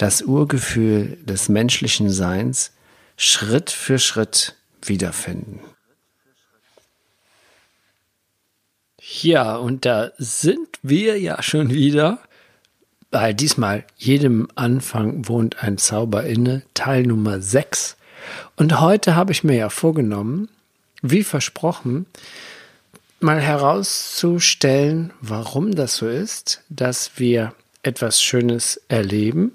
das Urgefühl des menschlichen Seins Schritt für Schritt wiederfinden. Ja, und da sind wir ja schon wieder, weil diesmal jedem Anfang wohnt ein Zauber inne, Teil Nummer 6. Und heute habe ich mir ja vorgenommen, wie versprochen, mal herauszustellen, warum das so ist, dass wir etwas Schönes erleben,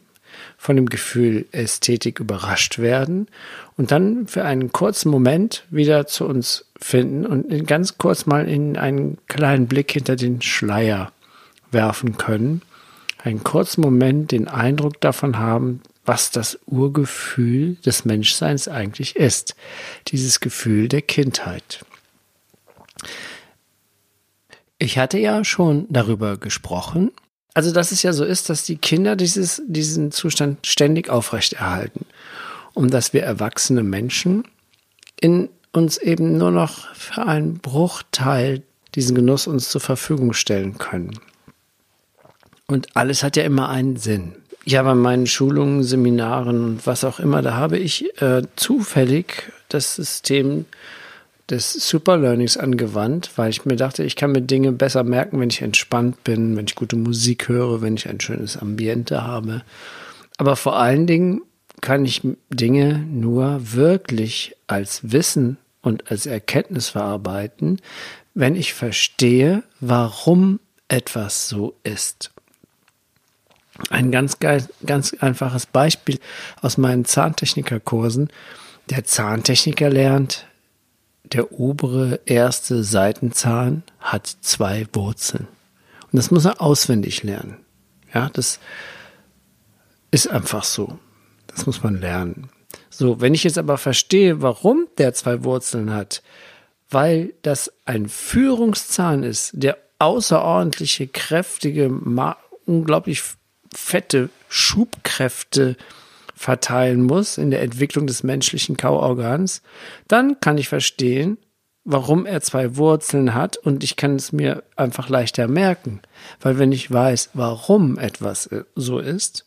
von dem Gefühl Ästhetik überrascht werden und dann für einen kurzen Moment wieder zu uns finden und ganz kurz mal in einen kleinen Blick hinter den Schleier werfen können, einen kurzen Moment den Eindruck davon haben, was das Urgefühl des Menschseins eigentlich ist, dieses Gefühl der Kindheit. Ich hatte ja schon darüber gesprochen, also dass es ja so ist, dass die Kinder dieses, diesen Zustand ständig aufrechterhalten und dass wir erwachsene Menschen in uns eben nur noch für einen Bruchteil diesen Genuss uns zur Verfügung stellen können. Und alles hat ja immer einen Sinn. Ja, bei meinen Schulungen, Seminaren und was auch immer, da habe ich äh, zufällig das System des Superlearnings angewandt, weil ich mir dachte, ich kann mir Dinge besser merken, wenn ich entspannt bin, wenn ich gute Musik höre, wenn ich ein schönes Ambiente habe. Aber vor allen Dingen kann ich Dinge nur wirklich als Wissen und als Erkenntnis verarbeiten, wenn ich verstehe, warum etwas so ist. Ein ganz, ganz einfaches Beispiel aus meinen Zahntechnikerkursen. Der Zahntechniker lernt, der obere erste Seitenzahn hat zwei Wurzeln. Und das muss er auswendig lernen. Ja, das ist einfach so. Das muss man lernen. So, wenn ich jetzt aber verstehe, warum der zwei Wurzeln hat, weil das ein Führungszahn ist, der außerordentliche, kräftige, unglaublich fette Schubkräfte verteilen muss in der Entwicklung des menschlichen Kauorgans, dann kann ich verstehen, warum er zwei Wurzeln hat und ich kann es mir einfach leichter merken. Weil wenn ich weiß, warum etwas so ist,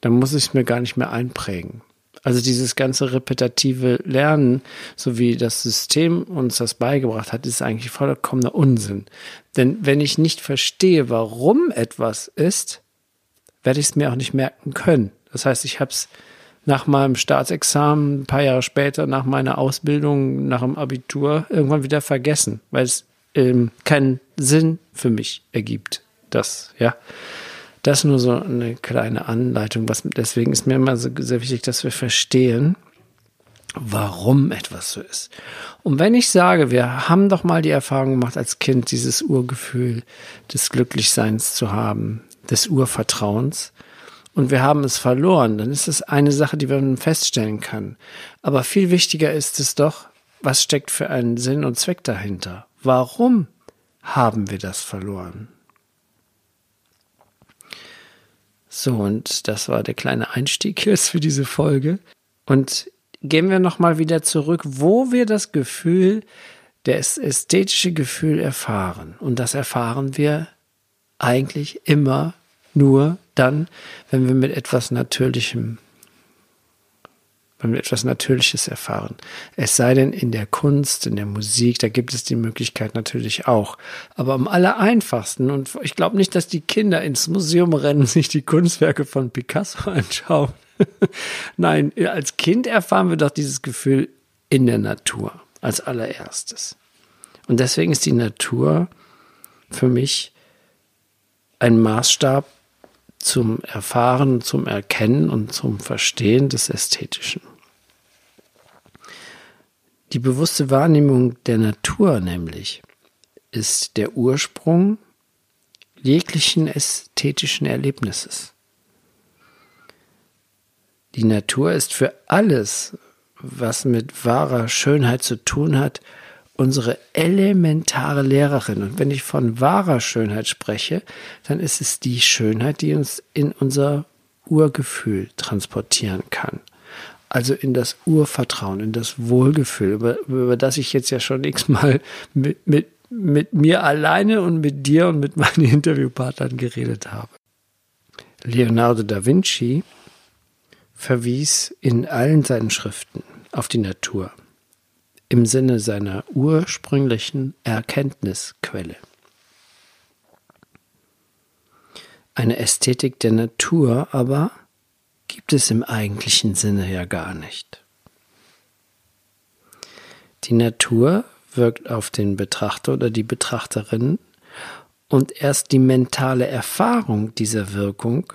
dann muss ich es mir gar nicht mehr einprägen. Also dieses ganze repetitive Lernen, so wie das System uns das beigebracht hat, ist eigentlich vollkommener Unsinn. Denn wenn ich nicht verstehe, warum etwas ist, werde ich es mir auch nicht merken können. Das heißt, ich habe es nach meinem Staatsexamen, ein paar Jahre später, nach meiner Ausbildung, nach dem Abitur, irgendwann wieder vergessen, weil es ähm, keinen Sinn für mich ergibt. Das, ja. Das ist nur so eine kleine Anleitung. Was, deswegen ist mir immer so sehr wichtig, dass wir verstehen, warum etwas so ist. Und wenn ich sage, wir haben doch mal die Erfahrung gemacht, als Kind dieses Urgefühl des Glücklichseins zu haben, des Urvertrauens, und wir haben es verloren, dann ist es eine Sache, die man feststellen kann. Aber viel wichtiger ist es doch, was steckt für einen Sinn und Zweck dahinter? Warum haben wir das verloren? So, und das war der kleine Einstieg jetzt für diese Folge. Und gehen wir nochmal wieder zurück, wo wir das Gefühl, das ästhetische Gefühl erfahren. Und das erfahren wir eigentlich immer nur dann, wenn wir mit etwas Natürlichem, wenn wir etwas Natürliches erfahren. Es sei denn in der Kunst, in der Musik, da gibt es die Möglichkeit natürlich auch. Aber am aller einfachsten, und ich glaube nicht, dass die Kinder ins Museum rennen, sich die Kunstwerke von Picasso anschauen. Nein, als Kind erfahren wir doch dieses Gefühl in der Natur als allererstes. Und deswegen ist die Natur für mich ein Maßstab zum Erfahren, zum Erkennen und zum Verstehen des Ästhetischen. Die bewusste Wahrnehmung der Natur nämlich ist der Ursprung jeglichen ästhetischen Erlebnisses. Die Natur ist für alles, was mit wahrer Schönheit zu tun hat, unsere elementare Lehrerin. Und wenn ich von wahrer Schönheit spreche, dann ist es die Schönheit, die uns in unser Urgefühl transportieren kann. Also in das Urvertrauen, in das Wohlgefühl, über, über das ich jetzt ja schon x-mal mit, mit, mit mir alleine und mit dir und mit meinen Interviewpartnern geredet habe. Leonardo da Vinci verwies in allen seinen Schriften auf die Natur im Sinne seiner ursprünglichen Erkenntnisquelle. Eine Ästhetik der Natur aber gibt es im eigentlichen Sinne ja gar nicht. Die Natur wirkt auf den Betrachter oder die Betrachterin und erst die mentale Erfahrung dieser Wirkung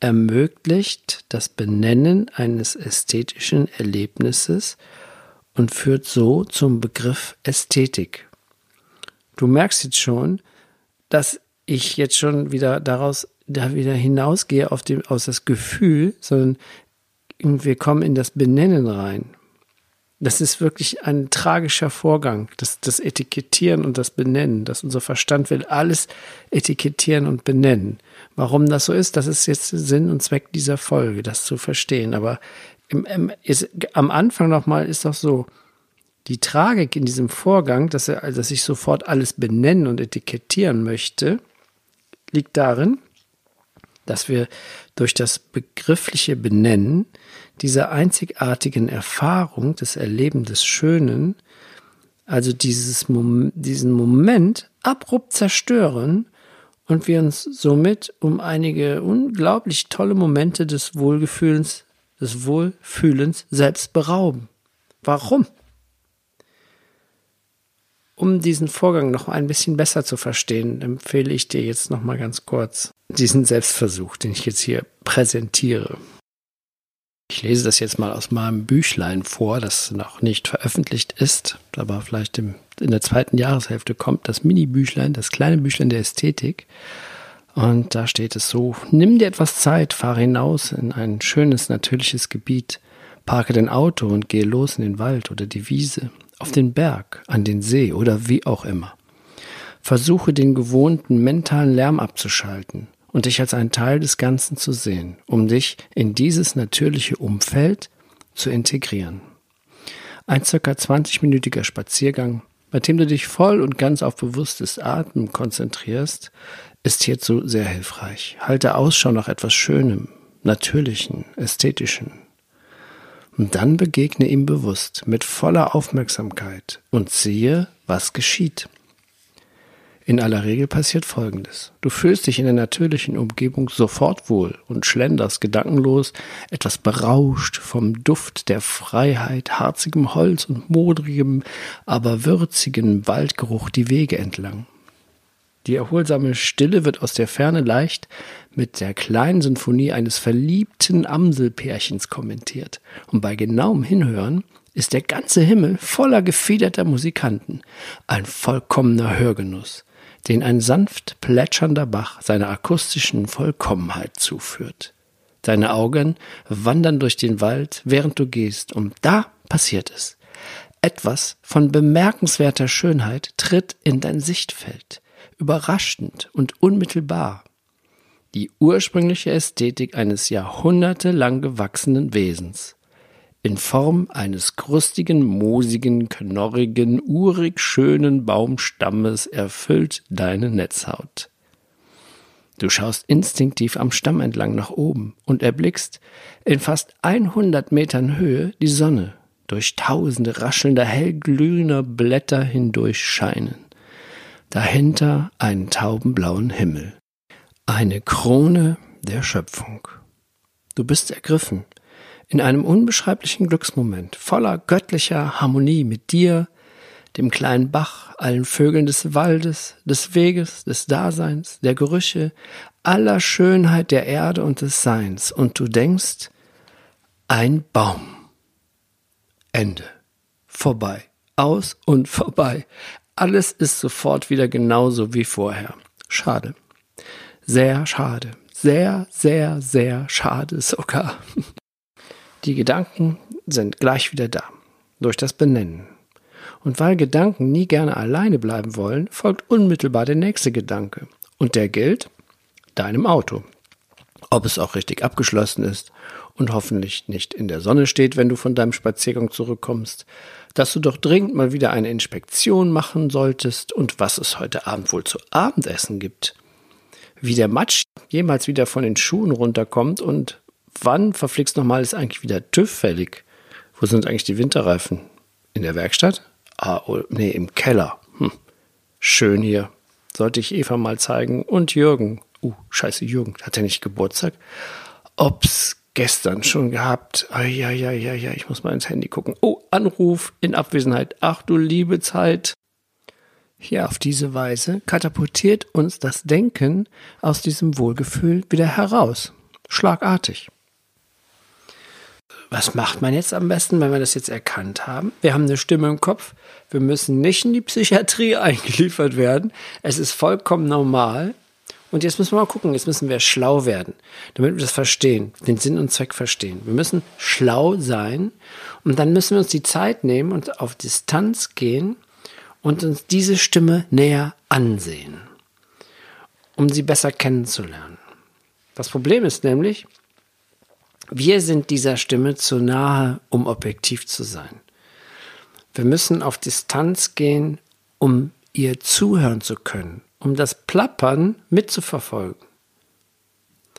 ermöglicht das Benennen eines ästhetischen Erlebnisses und führt so zum Begriff Ästhetik. Du merkst jetzt schon, dass ich jetzt schon wieder daraus da wieder hinausgehe auf dem, aus das Gefühl, sondern wir kommen in das Benennen rein. Das ist wirklich ein tragischer Vorgang, das, das Etikettieren und das Benennen, dass unser Verstand will alles etikettieren und benennen. Warum das so ist, das ist jetzt Sinn und Zweck dieser Folge, das zu verstehen. Aber ist, am Anfang nochmal ist doch so, die Tragik in diesem Vorgang, dass, er, dass ich sofort alles benennen und etikettieren möchte, liegt darin, dass wir durch das begriffliche Benennen dieser einzigartigen Erfahrung des Erlebens des Schönen, also dieses diesen Moment abrupt zerstören und wir uns somit um einige unglaublich tolle Momente des Wohlgefühlens, des Wohlfühlens selbst berauben. Warum? Um diesen Vorgang noch ein bisschen besser zu verstehen, empfehle ich dir jetzt noch mal ganz kurz diesen Selbstversuch, den ich jetzt hier präsentiere. Ich lese das jetzt mal aus meinem Büchlein vor, das noch nicht veröffentlicht ist, aber vielleicht in der zweiten Jahreshälfte kommt das Mini-Büchlein, das kleine Büchlein der Ästhetik. Und da steht es so, nimm dir etwas Zeit, fahre hinaus in ein schönes, natürliches Gebiet, parke dein Auto und gehe los in den Wald oder die Wiese auf den Berg, an den See oder wie auch immer. Versuche den gewohnten mentalen Lärm abzuschalten und dich als einen Teil des Ganzen zu sehen, um dich in dieses natürliche Umfeld zu integrieren. Ein circa 20-minütiger Spaziergang, bei dem du dich voll und ganz auf bewusstes Atmen konzentrierst, ist hierzu sehr hilfreich. Halte Ausschau nach etwas Schönem, Natürlichen, Ästhetischen, und dann begegne ihm bewusst mit voller Aufmerksamkeit und siehe, was geschieht. In aller Regel passiert Folgendes. Du fühlst dich in der natürlichen Umgebung sofort wohl und schlenderst gedankenlos, etwas berauscht vom Duft der Freiheit, harzigem Holz und modrigem, aber würzigen Waldgeruch die Wege entlang. Die erholsame Stille wird aus der Ferne leicht mit der kleinen Sinfonie eines verliebten Amselpärchens kommentiert. Und bei genauem Hinhören ist der ganze Himmel voller gefiederter Musikanten. Ein vollkommener Hörgenuss, den ein sanft plätschernder Bach seiner akustischen Vollkommenheit zuführt. Deine Augen wandern durch den Wald, während du gehst, und da passiert es. Etwas von bemerkenswerter Schönheit tritt in dein Sichtfeld überraschend und unmittelbar. Die ursprüngliche Ästhetik eines jahrhundertelang gewachsenen Wesens. In Form eines krustigen, moosigen, knorrigen, urig schönen Baumstammes erfüllt deine Netzhaut. Du schaust instinktiv am Stamm entlang nach oben und erblickst in fast 100 Metern Höhe die Sonne durch tausende raschelnder hellglühender Blätter hindurch scheinen dahinter einen taubenblauen Himmel, eine Krone der Schöpfung. Du bist ergriffen in einem unbeschreiblichen Glücksmoment, voller göttlicher Harmonie mit dir, dem kleinen Bach, allen Vögeln des Waldes, des Weges, des Daseins, der Gerüche, aller Schönheit der Erde und des Seins, und du denkst, ein Baum. Ende. Vorbei. Aus und vorbei. Alles ist sofort wieder genauso wie vorher. Schade. Sehr schade. Sehr, sehr, sehr schade sogar. Die Gedanken sind gleich wieder da, durch das Benennen. Und weil Gedanken nie gerne alleine bleiben wollen, folgt unmittelbar der nächste Gedanke. Und der gilt deinem Auto. Ob es auch richtig abgeschlossen ist und hoffentlich nicht in der Sonne steht, wenn du von deinem Spaziergang zurückkommst, dass du doch dringend mal wieder eine Inspektion machen solltest und was es heute Abend wohl zu Abendessen gibt. Wie der Matsch jemals wieder von den Schuhen runterkommt und wann verflixt nochmal ist eigentlich wieder TÜV fällig. Wo sind eigentlich die Winterreifen? In der Werkstatt? Ah, oh, nee, im Keller. Hm. Schön hier. Sollte ich Eva mal zeigen. Und Jürgen. Uh, scheiße, Jürgen. Hat er nicht Geburtstag? Ob's gestern schon gehabt. Ah, ja, ja, ja, ja, ich muss mal ins Handy gucken. Oh, Anruf in Abwesenheit. Ach du liebe Zeit. Ja, auf diese Weise katapultiert uns das Denken aus diesem Wohlgefühl wieder heraus. Schlagartig. Was macht man jetzt am besten, wenn wir das jetzt erkannt haben? Wir haben eine Stimme im Kopf. Wir müssen nicht in die Psychiatrie eingeliefert werden. Es ist vollkommen normal. Und jetzt müssen wir mal gucken, jetzt müssen wir schlau werden, damit wir das verstehen, den Sinn und Zweck verstehen. Wir müssen schlau sein und dann müssen wir uns die Zeit nehmen und auf Distanz gehen und uns diese Stimme näher ansehen, um sie besser kennenzulernen. Das Problem ist nämlich, wir sind dieser Stimme zu nahe, um objektiv zu sein. Wir müssen auf Distanz gehen, um ihr zuhören zu können, um das Plappern mitzuverfolgen.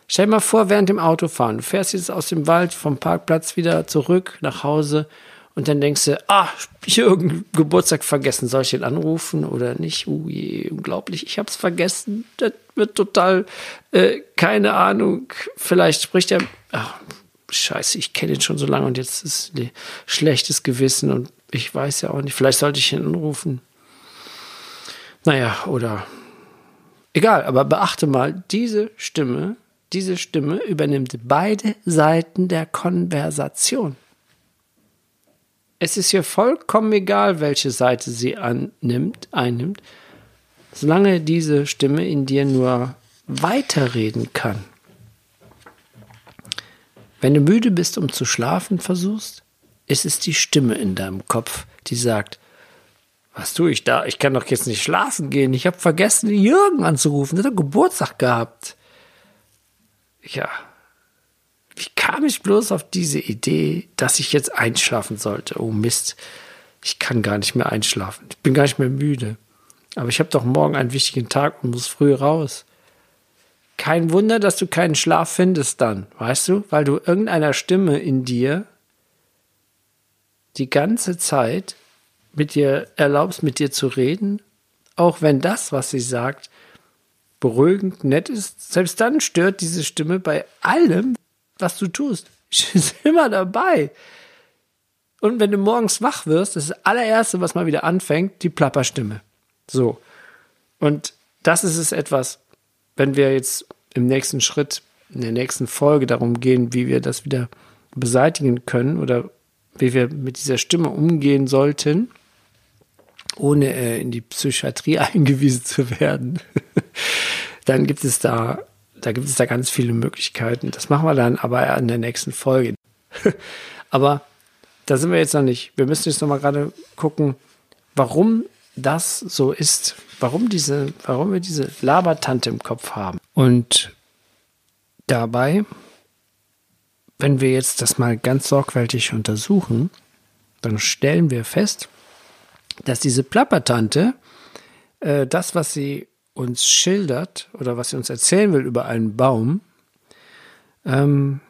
Stell dir mal vor, während dem Autofahren, du fährst jetzt aus dem Wald vom Parkplatz wieder zurück nach Hause und dann denkst du, ah, ich irgendeinen Geburtstag vergessen, soll ich den anrufen oder nicht? Uh, je, unglaublich, ich hab's vergessen. Das wird total, äh, keine Ahnung, vielleicht spricht er, ach, scheiße, ich kenne ihn schon so lange und jetzt ist ein schlechtes Gewissen und ich weiß ja auch nicht, vielleicht sollte ich ihn anrufen. Naja, oder egal, aber beachte mal, diese Stimme, diese Stimme übernimmt beide Seiten der Konversation. Es ist hier vollkommen egal, welche Seite sie annimmt, einnimmt, solange diese Stimme in dir nur weiterreden kann. Wenn du müde bist, um zu schlafen versuchst, ist es die Stimme in deinem Kopf, die sagt, was tue ich da? Ich kann doch jetzt nicht schlafen gehen. Ich habe vergessen, Jürgen anzurufen. Der hat Geburtstag gehabt. Ja. Wie kam ich bloß auf diese Idee, dass ich jetzt einschlafen sollte? Oh Mist. Ich kann gar nicht mehr einschlafen. Ich bin gar nicht mehr müde. Aber ich habe doch morgen einen wichtigen Tag und muss früh raus. Kein Wunder, dass du keinen Schlaf findest dann, weißt du, weil du irgendeiner Stimme in dir die ganze Zeit mit dir erlaubst, mit dir zu reden, auch wenn das, was sie sagt, beruhigend, nett ist. Selbst dann stört diese Stimme bei allem, was du tust. Sie ist immer dabei. Und wenn du morgens wach wirst, das ist das allererste, was mal wieder anfängt, die Plapperstimme. So. Und das ist es etwas, wenn wir jetzt im nächsten Schritt, in der nächsten Folge darum gehen, wie wir das wieder beseitigen können oder wie wir mit dieser Stimme umgehen sollten, ohne äh, in die Psychiatrie eingewiesen zu werden, dann gibt es da, da gibt es da ganz viele Möglichkeiten. Das machen wir dann aber in der nächsten Folge. aber da sind wir jetzt noch nicht. Wir müssen jetzt noch mal gerade gucken, warum das so ist, warum diese, warum wir diese Labertante im Kopf haben. Und dabei, wenn wir jetzt das mal ganz sorgfältig untersuchen, dann stellen wir fest, dass diese Plappertante äh, das, was sie uns schildert oder was sie uns erzählen will über einen Baum, ähm,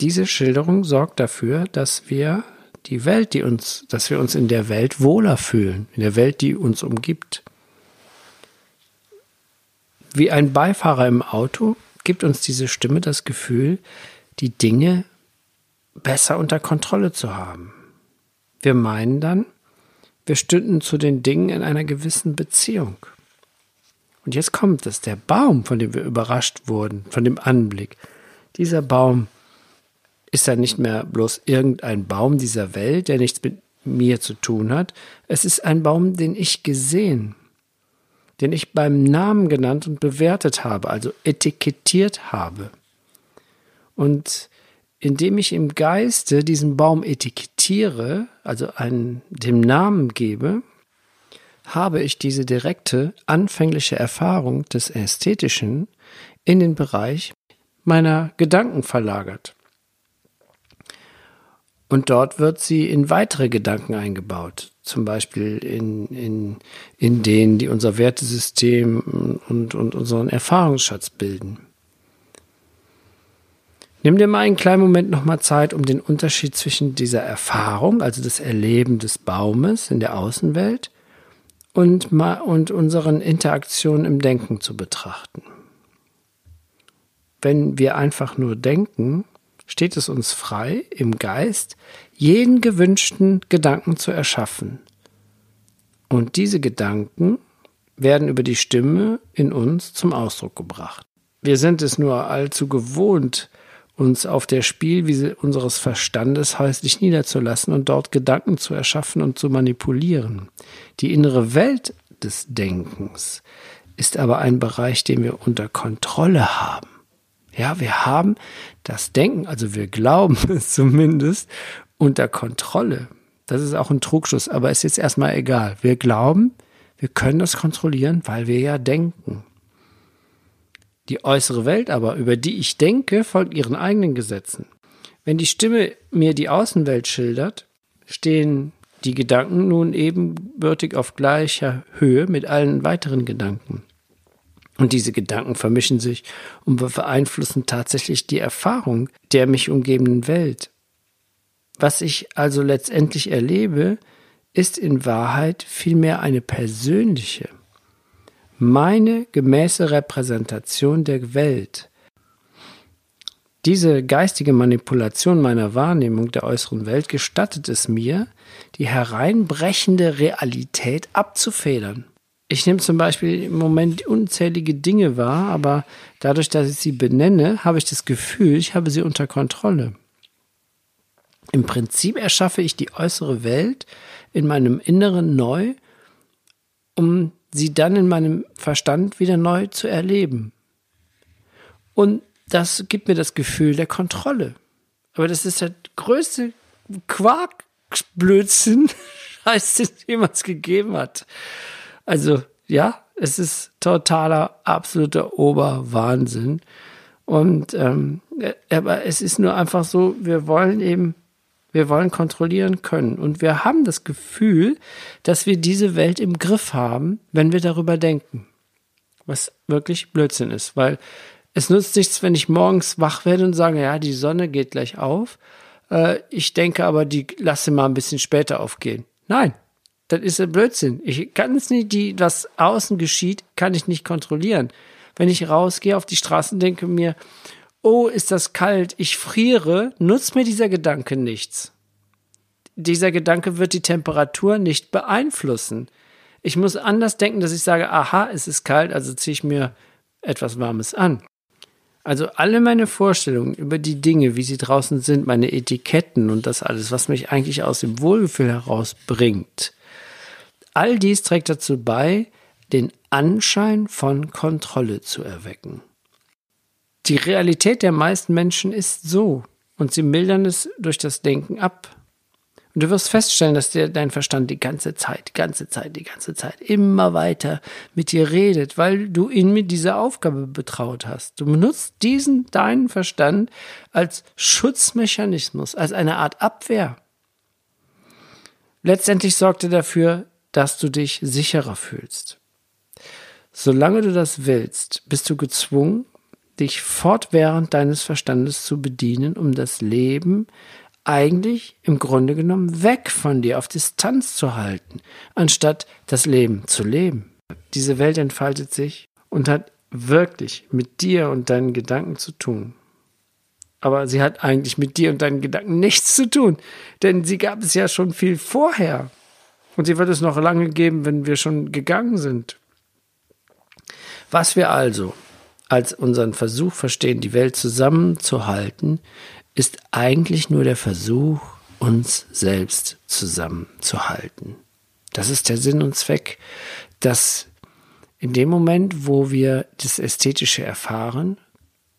diese Schilderung sorgt dafür, dass wir die Welt, die uns, dass wir uns in der Welt wohler fühlen, in der Welt, die uns umgibt. Wie ein Beifahrer im Auto gibt uns diese Stimme das Gefühl, die Dinge besser unter Kontrolle zu haben. Wir meinen dann, wir stünden zu den Dingen in einer gewissen Beziehung. Und jetzt kommt es, der Baum, von dem wir überrascht wurden, von dem Anblick. Dieser Baum ist ja nicht mehr bloß irgendein Baum dieser Welt, der nichts mit mir zu tun hat. Es ist ein Baum, den ich gesehen, den ich beim Namen genannt und bewertet habe, also etikettiert habe. Und indem ich im Geiste diesen Baum etikettiere, also einen, dem Namen gebe, habe ich diese direkte anfängliche Erfahrung des Ästhetischen in den Bereich meiner Gedanken verlagert. Und dort wird sie in weitere Gedanken eingebaut, zum Beispiel in, in, in denen, die unser Wertesystem und, und unseren Erfahrungsschatz bilden. Nimm dir mal einen kleinen Moment nochmal Zeit, um den Unterschied zwischen dieser Erfahrung, also das Erleben des Baumes in der Außenwelt, und, und unseren Interaktionen im Denken zu betrachten. Wenn wir einfach nur denken, steht es uns frei, im Geist jeden gewünschten Gedanken zu erschaffen. Und diese Gedanken werden über die Stimme in uns zum Ausdruck gebracht. Wir sind es nur allzu gewohnt, uns auf der Spielwiese unseres Verstandes häuslich niederzulassen und dort Gedanken zu erschaffen und zu manipulieren. Die innere Welt des Denkens ist aber ein Bereich, den wir unter Kontrolle haben. Ja, wir haben das Denken, also wir glauben es zumindest, unter Kontrolle. Das ist auch ein Trugschluss, aber ist jetzt erstmal egal. Wir glauben, wir können das kontrollieren, weil wir ja denken. Die äußere Welt aber, über die ich denke, folgt ihren eigenen Gesetzen. Wenn die Stimme mir die Außenwelt schildert, stehen die Gedanken nun ebenbürtig auf gleicher Höhe mit allen weiteren Gedanken. Und diese Gedanken vermischen sich und beeinflussen tatsächlich die Erfahrung der mich umgebenden Welt. Was ich also letztendlich erlebe, ist in Wahrheit vielmehr eine persönliche, meine gemäße Repräsentation der Welt. Diese geistige Manipulation meiner Wahrnehmung der äußeren Welt gestattet es mir, die hereinbrechende Realität abzufedern. Ich nehme zum Beispiel im Moment unzählige Dinge wahr, aber dadurch, dass ich sie benenne, habe ich das Gefühl, ich habe sie unter Kontrolle. Im Prinzip erschaffe ich die äußere Welt in meinem Inneren neu, um sie dann in meinem Verstand wieder neu zu erleben. Und das gibt mir das Gefühl der Kontrolle. Aber das ist der größte Quarkblödsinn, Scheiß, den es jemals gegeben hat. Also, ja, es ist totaler, absoluter Oberwahnsinn. Und ähm, aber es ist nur einfach so, wir wollen eben wir wollen kontrollieren können. Und wir haben das Gefühl, dass wir diese Welt im Griff haben, wenn wir darüber denken. Was wirklich Blödsinn ist, weil es nutzt nichts, wenn ich morgens wach werde und sage, ja, die Sonne geht gleich auf. Äh, ich denke aber, die lasse mal ein bisschen später aufgehen. Nein, das ist ein Blödsinn. Ich kann es nicht, die, was außen geschieht, kann ich nicht kontrollieren. Wenn ich rausgehe auf die Straße und denke mir, oh, ist das kalt, ich friere, nutzt mir dieser Gedanke nichts. Dieser Gedanke wird die Temperatur nicht beeinflussen. Ich muss anders denken, dass ich sage, aha, es ist kalt, also ziehe ich mir etwas Warmes an. Also alle meine Vorstellungen über die Dinge, wie sie draußen sind, meine Etiketten und das alles, was mich eigentlich aus dem Wohlgefühl herausbringt, all dies trägt dazu bei, den Anschein von Kontrolle zu erwecken. Die Realität der meisten Menschen ist so und sie mildern es durch das Denken ab. Und du wirst feststellen, dass dir dein Verstand die ganze Zeit, die ganze Zeit, die ganze Zeit immer weiter mit dir redet, weil du ihn mit dieser Aufgabe betraut hast. Du benutzt diesen, deinen Verstand als Schutzmechanismus, als eine Art Abwehr. Letztendlich sorgt er dafür, dass du dich sicherer fühlst. Solange du das willst, bist du gezwungen, dich fortwährend deines Verstandes zu bedienen, um das Leben eigentlich im Grunde genommen weg von dir auf Distanz zu halten, anstatt das Leben zu leben. Diese Welt entfaltet sich und hat wirklich mit dir und deinen Gedanken zu tun. Aber sie hat eigentlich mit dir und deinen Gedanken nichts zu tun, denn sie gab es ja schon viel vorher. Und sie wird es noch lange geben, wenn wir schon gegangen sind. Was wir also als unseren Versuch verstehen, die Welt zusammenzuhalten, ist eigentlich nur der Versuch, uns selbst zusammenzuhalten. Das ist der Sinn und Zweck, dass in dem Moment, wo wir das Ästhetische erfahren,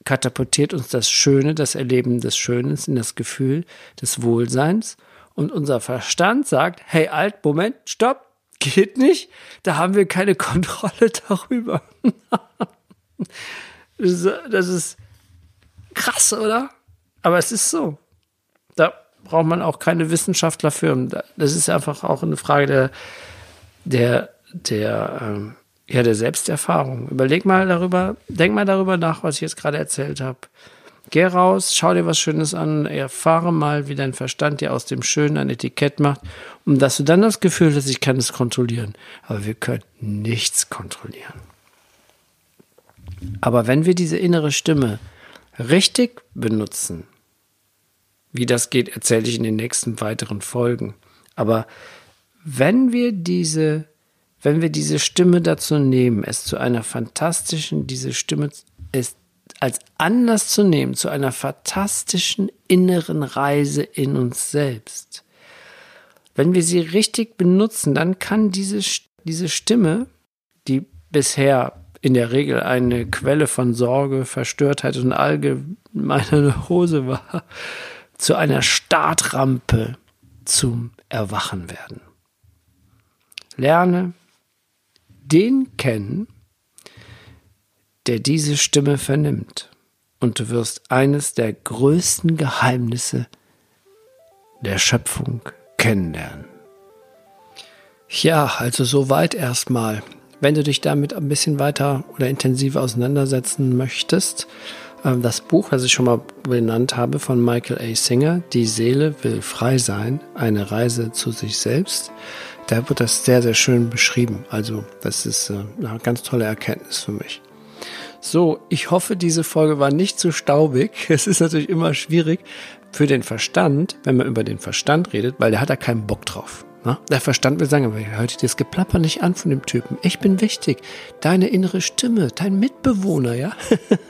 katapultiert uns das Schöne, das Erleben des Schönen in das Gefühl des Wohlseins. Und unser Verstand sagt, hey, alt, Moment, stopp, geht nicht. Da haben wir keine Kontrolle darüber. das ist krass, oder? Aber es ist so. Da braucht man auch keine Wissenschaftler für. Das ist einfach auch eine Frage der, der, der, ähm, ja, der Selbsterfahrung. Überleg mal darüber, denk mal darüber nach, was ich jetzt gerade erzählt habe. Geh raus, schau dir was Schönes an, erfahre mal, wie dein Verstand dir aus dem Schönen ein Etikett macht, um dass du dann das Gefühl hast, ich kann es kontrollieren. Aber wir können nichts kontrollieren. Aber wenn wir diese innere Stimme richtig benutzen, wie das geht, erzähle ich in den nächsten weiteren Folgen. Aber wenn wir diese, wenn wir diese Stimme dazu nehmen, es zu einer fantastischen, diese Stimme ist als Anlass zu nehmen, zu einer fantastischen inneren Reise in uns selbst. Wenn wir sie richtig benutzen, dann kann diese, diese Stimme, die bisher in der Regel eine Quelle von Sorge, Verstörtheit und allgemeiner Hose war, zu einer Startrampe zum Erwachen werden. Lerne den kennen, der diese Stimme vernimmt, und du wirst eines der größten Geheimnisse der Schöpfung kennenlernen. Ja, also soweit erstmal. Wenn du dich damit ein bisschen weiter oder intensiver auseinandersetzen möchtest, ähm, das Buch, das ich schon mal benannt habe, von Michael A. Singer, Die Seele will frei sein, eine Reise zu sich selbst, da wird das sehr, sehr schön beschrieben. Also das ist äh, eine ganz tolle Erkenntnis für mich. So, ich hoffe, diese Folge war nicht zu staubig. Es ist natürlich immer schwierig für den Verstand, wenn man über den Verstand redet, weil der hat da keinen Bock drauf. Na, der Verstand will sagen, aber hört dir das Geplapper nicht an von dem Typen. Ich bin wichtig. Deine innere Stimme, dein Mitbewohner, ja.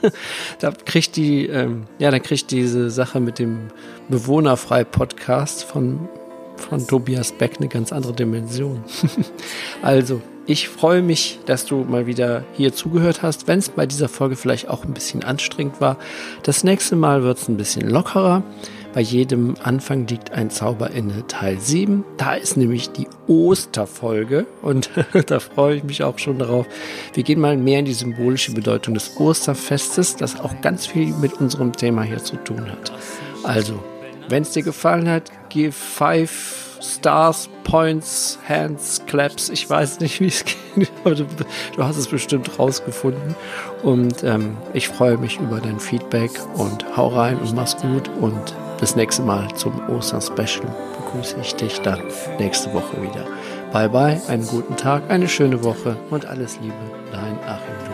da kriegt die, ähm, ja, dann kriegt diese Sache mit dem Bewohnerfrei-Podcast von, von Tobias Beck eine ganz andere Dimension. also, ich freue mich, dass du mal wieder hier zugehört hast, wenn es bei dieser Folge vielleicht auch ein bisschen anstrengend war. Das nächste Mal wird es ein bisschen lockerer. Bei jedem Anfang liegt ein Zauber inne Teil 7. Da ist nämlich die Osterfolge und da freue ich mich auch schon darauf. Wir gehen mal mehr in die symbolische Bedeutung des Osterfestes, das auch ganz viel mit unserem Thema hier zu tun hat. Also, wenn es dir gefallen hat, give five Stars, Points, Hands, Claps. Ich weiß nicht, wie es geht, aber du, du, hast es bestimmt rausgefunden. Und ähm, ich freue mich über dein Feedback und hau rein und mach's gut und das nächste Mal zum Ostern-Special begrüße ich dich dann nächste Woche wieder. Bye bye, einen guten Tag, eine schöne Woche und alles Liebe, dein Achim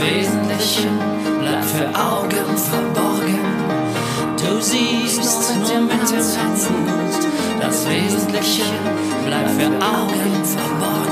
das Wesentliche bleibt für Augen verborgen. Du siehst nur mit dem Herzen gut, das Wesentliche bleibt für Augen verborgen.